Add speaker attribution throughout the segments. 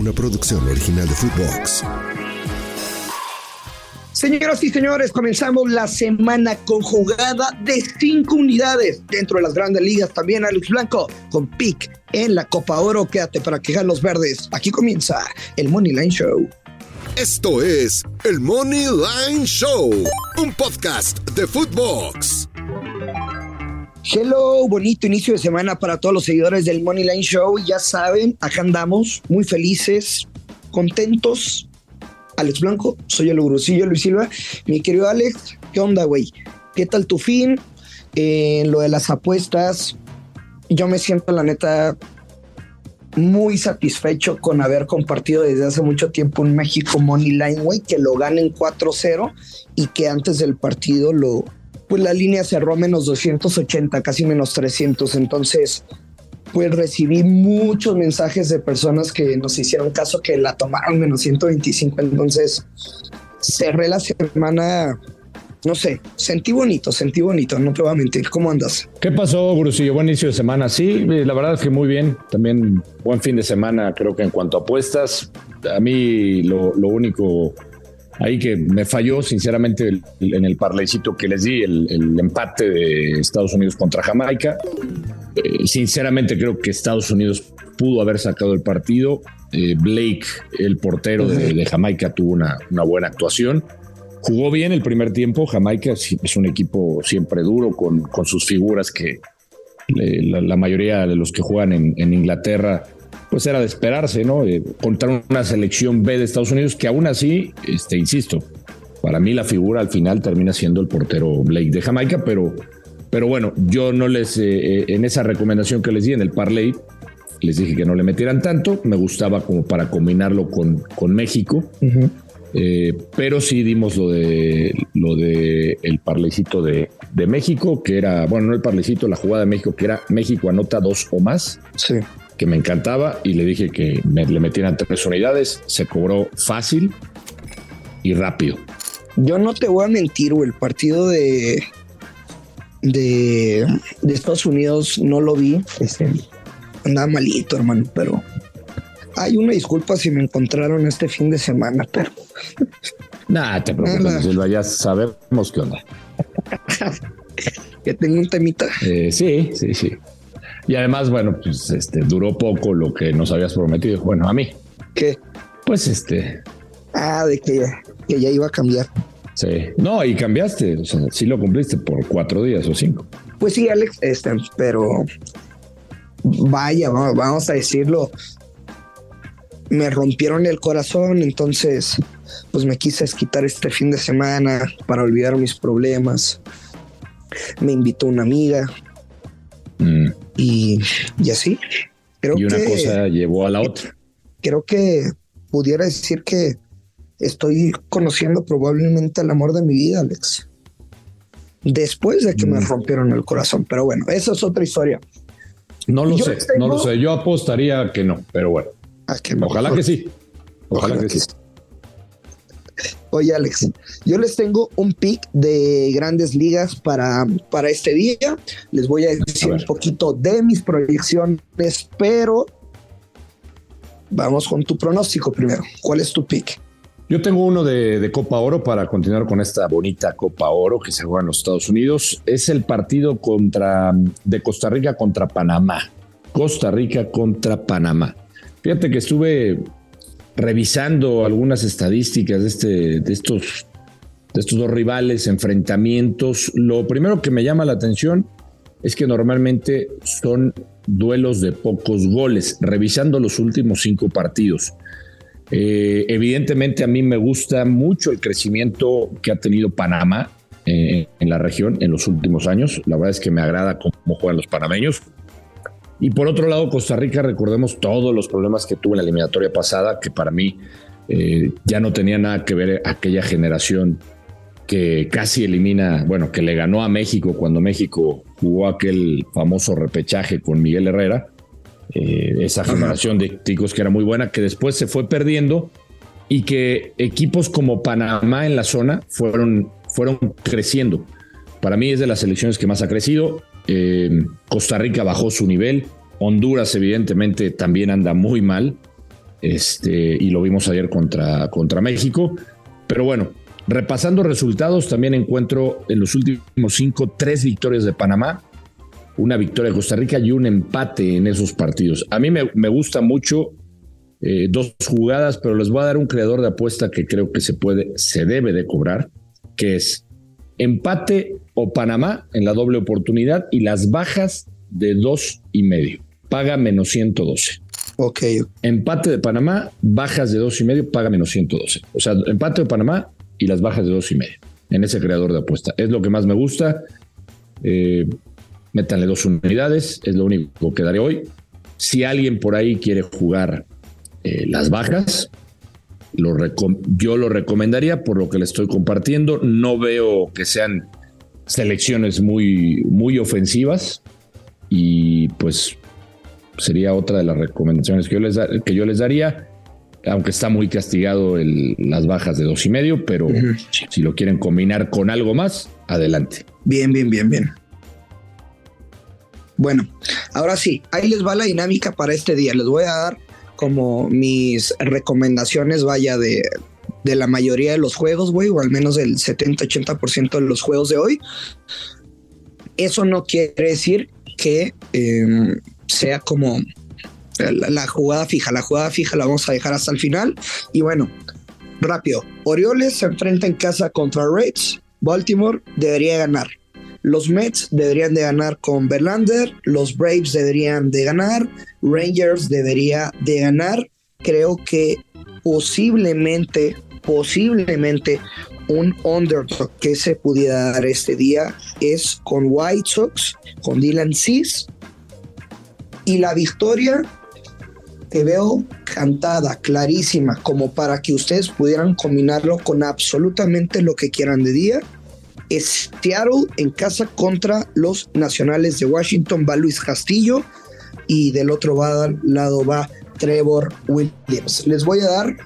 Speaker 1: una producción original de Footbox.
Speaker 2: Señoras y señores, comenzamos la semana con jugada de cinco unidades dentro de las grandes ligas. También Alex Blanco con pick en la Copa Oro. Quédate para quejar los verdes. Aquí comienza el Money Line Show.
Speaker 1: Esto es el Money Line Show, un podcast de Footbox.
Speaker 2: Hello, bonito inicio de semana para todos los seguidores del Money Line Show. Ya saben, acá andamos muy felices, contentos. Alex Blanco, soy el Urucillo Luis Silva. Mi querido Alex, ¿qué onda, güey? ¿Qué tal tu fin? En lo de las apuestas, yo me siento, la neta, muy satisfecho con haber compartido desde hace mucho tiempo un México Money Line, güey, que lo ganen 4-0 y que antes del partido lo, pues la línea cerró a menos 280, casi menos 300. Entonces, pues recibí muchos mensajes de personas que nos hicieron caso que la tomaron menos 125. Entonces, cerré la semana no sé, sentí bonito, sentí bonito, no te voy a mentir. ¿Cómo andas?
Speaker 3: ¿Qué pasó, Gurusillo? Buen inicio de semana. Sí, la verdad es que muy bien. También buen fin de semana, creo que en cuanto a apuestas. A mí lo único ahí que me falló, sinceramente, en el parlecito que les di, el, empate de Estados Unidos contra Jamaica. Eh, sinceramente, creo que Estados Unidos pudo haber sacado el partido. Eh, Blake, el portero de, Jamaica, tuvo una, buena actuación. Jugó bien el primer tiempo. Jamaica es un equipo siempre duro, con, sus figuras que la, mayoría de los que juegan en Inglaterra pues era de esperarse, ¿no? Eh, contra una selección B de Estados Unidos que aún así, este, insisto, para mí la figura al final termina siendo el portero Blake de Jamaica, pero, pero bueno, yo no les, eh, eh, en esa recomendación que les di en el parlay, les dije que no le metieran tanto, me gustaba como para combinarlo con, con México. pero sí dimos lo de lo de el parlecito de, de, México, que era, bueno, no el parlecito, la jugada de México, que era México anota dos o más.
Speaker 2: Sí
Speaker 3: que me encantaba y le dije que me, le metieran tres unidades. Se cobró fácil y rápido.
Speaker 2: Yo no te voy a mentir, el partido de, de, Estados Unidos no lo vi. Este, andaba malito, hermano, pero hay una disculpa si me encontraron este fin de semana, pero.
Speaker 3: Nada, te preocupes, Silva, ya sabemos qué onda.
Speaker 2: que tengo un temita.
Speaker 3: Eh, sí, sí, sí. Y además, bueno, pues este duró poco lo que nos habías prometido. Bueno, a mí.
Speaker 2: ¿Qué?
Speaker 3: Pues este.
Speaker 2: Ah, de que, que ya iba a cambiar.
Speaker 3: Sí. No, y cambiaste. O sea, sí lo cumpliste por cuatro días o cinco.
Speaker 2: Pues sí, Alex, este, pero vaya, vamos a decirlo. Me rompieron el corazón, entonces, pues me quise quitar este fin de semana para olvidar mis problemas. Me invitó una amiga, Mm. Y, así.
Speaker 3: Creo y una cosa llevó a la otra.
Speaker 2: Creo que pudiera decir que estoy conociendo probablemente el amor de mi vida, Alex. Después de que me mm. rompieron el corazón. Pero bueno, esa es otra historia.
Speaker 3: No lo sé, no lo sé. Yo apostaría que no, pero bueno. Ojalá que sí. Ojalá, que, sí.
Speaker 2: Oye, Alex, yo les tengo un pick de grandes ligas para, para este día. Les voy a decir un poquito de mis proyecciones, pero vamos con tu pronóstico primero. ¿Cuál es tu pick?
Speaker 3: Yo tengo uno de, Copa Oro para continuar con esta bonita Copa Oro que se juega en los Estados Unidos. Es el partido contra, de Costa Rica contra Panamá. Costa Rica contra Panamá. Fíjate que estuve revisando algunas estadísticas de, este, de, estos, de estos dos rivales, enfrentamientos, lo primero que me llama la atención es que normalmente son duelos de pocos goles, revisando los últimos cinco partidos. Eh, evidentemente a mí me gusta mucho el crecimiento que ha tenido Panamá eh, en la región en los últimos años. La verdad es que me agrada cómo juegan los panameños. Y por otro lado, Costa Rica, recordemos todos los problemas que tuvo en la eliminatoria pasada, que para mí eh, ya no tenía nada que ver aquella generación que casi elimina, bueno, que le ganó a México cuando México jugó aquel famoso repechaje con Miguel Herrera. Eh, esa generación de ticos que era muy buena, que después se fue perdiendo y que equipos como Panamá en la zona fueron, fueron creciendo. Para mí es de las selecciones que más ha crecido. Costa Rica bajó su nivel. Honduras, evidentemente, también anda muy mal. Este, y lo vimos ayer contra, contra México. Pero bueno, repasando resultados, también encuentro en los últimos cinco tres victorias de Panamá, una victoria de Costa Rica y un empate en esos partidos. A mí me, me gusta mucho eh, dos jugadas, pero les voy a dar un creador de apuesta que creo que se puede, se debe de cobrar, que es empate o Panamá en la doble oportunidad y las bajas de dos y medio. Paga menos 112.
Speaker 2: Ok.
Speaker 3: Empate de Panamá, bajas de dos y medio, paga menos 112. O sea, empate de Panamá y las bajas de dos y medio en ese creador de apuesta. Es lo que más me gusta. Eh, métanle dos unidades, es lo único que daré hoy. Si alguien por ahí quiere jugar eh, las bajas. Lo yo lo recomendaría por lo que le estoy compartiendo. No veo que sean selecciones muy, muy ofensivas y pues sería otra de las recomendaciones que yo les, que yo les daría, aunque está muy castigado el, las bajas de dos y medio, pero si lo quieren combinar con algo más, adelante.
Speaker 2: Bien, bien, bien, bien. Bueno, ahora sí, ahí les va la dinámica para este día. Les voy a dar como mis recomendaciones, vaya, de, de la mayoría de los juegos, güey, o al menos del 70-80% de los juegos de hoy. Eso no quiere decir que em, sea como la, la, jugada fija. La jugada fija la vamos a dejar hasta el final. Y bueno, rápido. Orioles se enfrenta en casa contra Reds. Baltimore debería ganar. Los Mets deberían de ganar con Verlander, los Braves deberían de ganar, Rangers debería de ganar. Creo que posiblemente, posiblemente un underdog que se pudiera dar este día es con White Sox, con Dylan Cease. Y la victoria que veo cantada, clarísima, como para que ustedes pudieran combinarlo con absolutamente lo que quieran de día es Seattle en casa contra los Nacionales de Washington. Va Luis Castillo y del otro lado va Trevor Williams. Les voy a dar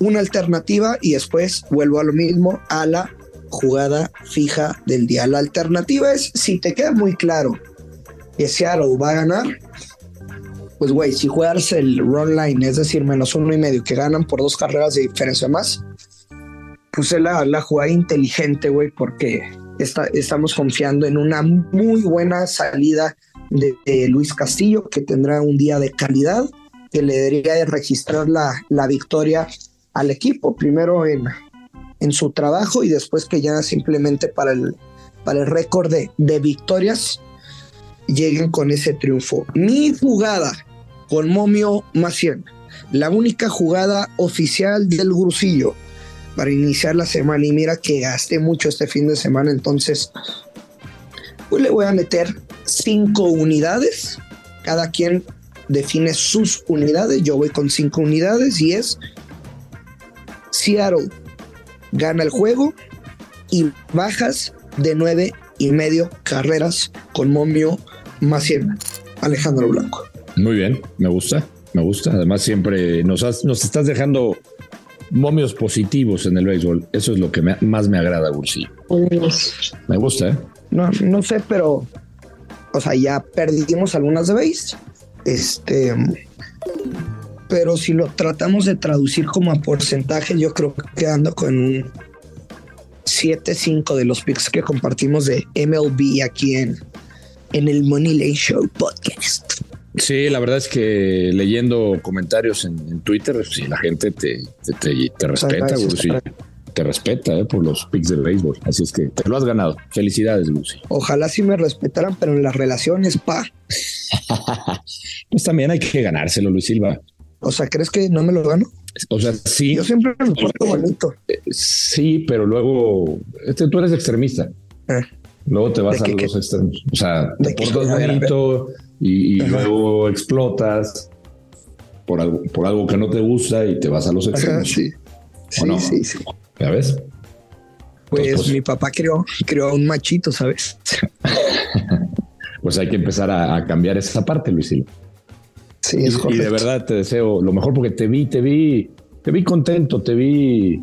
Speaker 2: una alternativa y después vuelvo a lo mismo a la jugada fija del día. La alternativa es, si te queda muy claro que Seattle va a ganar, pues güey, si juegas el run line, es decir, menos uno y medio, que ganan por dos carreras de diferencia más, puse la, la jugada inteligente, güey, porque estamos confiando en una muy buena salida de, Luis Castillo, que tendrá un día de calidad, que le debería de registrar la, la victoria al equipo, primero en, en su trabajo y después que ya simplemente para el, para el récord de, de victorias lleguen con ese triunfo. Mi jugada con Momio Maciel, la única jugada oficial del Grusillo para iniciar la semana. Y mira que gasté mucho este fin de semana, entonces pues le voy a meter cinco unidades. Cada quien define sus unidades. Yo voy con cinco unidades y es Seattle gana el juego y bajas de nueve y medio carreras con Momio Maciel, Alejandro Blanco.
Speaker 3: Muy bien, me gusta, me gusta. Además, siempre nos, nos estás dejando momios positivos en el béisbol. Eso es lo que más me agrada, Gursi. Me gusta, ¿eh?
Speaker 2: No, no sé, pero. O sea, ya perdimos algunas de base. Este. Pero si lo tratamos de traducir como a porcentaje, yo creo que quedando con un 7-5 de los picks que compartimos de MLB aquí en, en el Money Lane Show podcast.
Speaker 3: Sí, la verdad es que leyendo comentarios en, Twitter, sí, la gente te, te, respeta, Gusi. Te respeta eh, por los picks del béisbol. Así es que te lo has ganado. Felicidades, Gusi.
Speaker 2: Ojalá sí me respetaran, pero en las relaciones, pa.
Speaker 3: pues también hay que ganárselo, Luis Silva.
Speaker 2: O sea, ¿crees que no me lo gano?
Speaker 3: O sea, sí.
Speaker 2: Yo siempre me porto bonito.
Speaker 3: Eh, sí, pero luego este, tú eres extremista. Eh. Luego te vas a los extremos. O sea, te portas bonito y, luego explotas por algo, por algo que no te gusta y te vas a los extremos.
Speaker 2: sí. Sí, sí,
Speaker 3: ¿Ya ves?
Speaker 2: Pues, pues, mi papá creó, creó un machito, ¿sabes?
Speaker 3: pues hay que empezar a, cambiar esa parte, Luis Sí, es y, y de verdad te deseo lo mejor porque te vi, te vi, te vi contento, te vi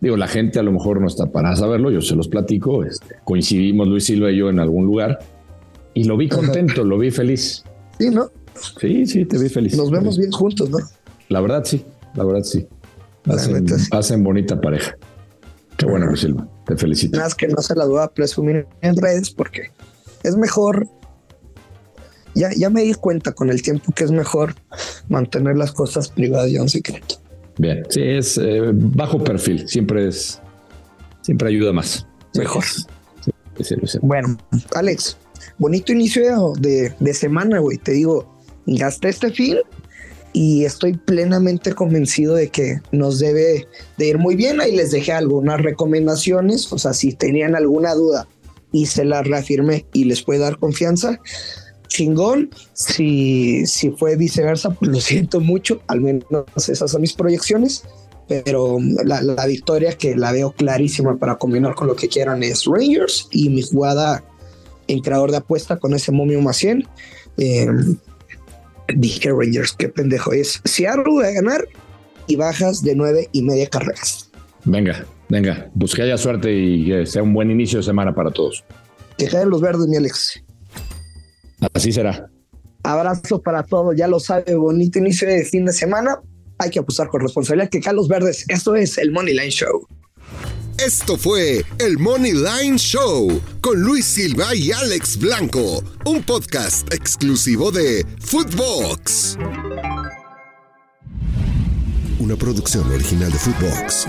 Speaker 3: Digo, la gente a lo mejor no está para saberlo, yo se los platico. Este, coincidimos Luis Silva y yo en algún lugar y lo vi contento, lo vi feliz.
Speaker 2: Sí, ¿no?
Speaker 3: Sí, sí, te vi feliz.
Speaker 2: Nos vemos bien juntos, ¿no?
Speaker 3: La verdad, sí. La verdad, sí. Hacen, hacen bonita pareja. Qué bueno, Luis Silva. Te felicito.
Speaker 2: Más que no se la duda presumir en redes porque es mejor. Ya, ya me di cuenta con el tiempo que es mejor mantener las cosas privadas y en secreto.
Speaker 3: Bien, sí, es eh, bajo perfil. Siempre es. Siempre ayuda más.
Speaker 2: Mejor. bueno, Alex, bonito inicio de, de semana, güey. Te digo, gasté este fin y estoy plenamente convencido de que nos debe de ir muy bien. Ahí les dejé algunas recomendaciones, o sea, si tenían alguna duda y se las reafirmé y les puede dar confianza, chingón. Si, si fue viceversa, pues lo siento mucho, al menos esas son mis proyecciones. Pero la, la victoria que la veo clarísima para combinar con lo que quieran es Rangers y mi jugada en creador de apuesta con ese momio más 100. Eh, Dije Rangers, qué pendejo es. Seattle va a ganar y bajas de nueve y media carreras.
Speaker 3: Venga, venga, pues que haya suerte y que sea un buen inicio de semana para todos.
Speaker 2: Que caigan los verdes, mi Alex.
Speaker 3: Así será.
Speaker 2: Abrazo para todos, ya lo sabe, bonito inicio de fin de semana. Hay que apostar con responsabilidad que los Verdes. Esto es el Money Line Show.
Speaker 1: Esto fue el Money Line Show con Luis Silva y Alex Blanco, un podcast exclusivo de Footbox. Una producción original de Footbox.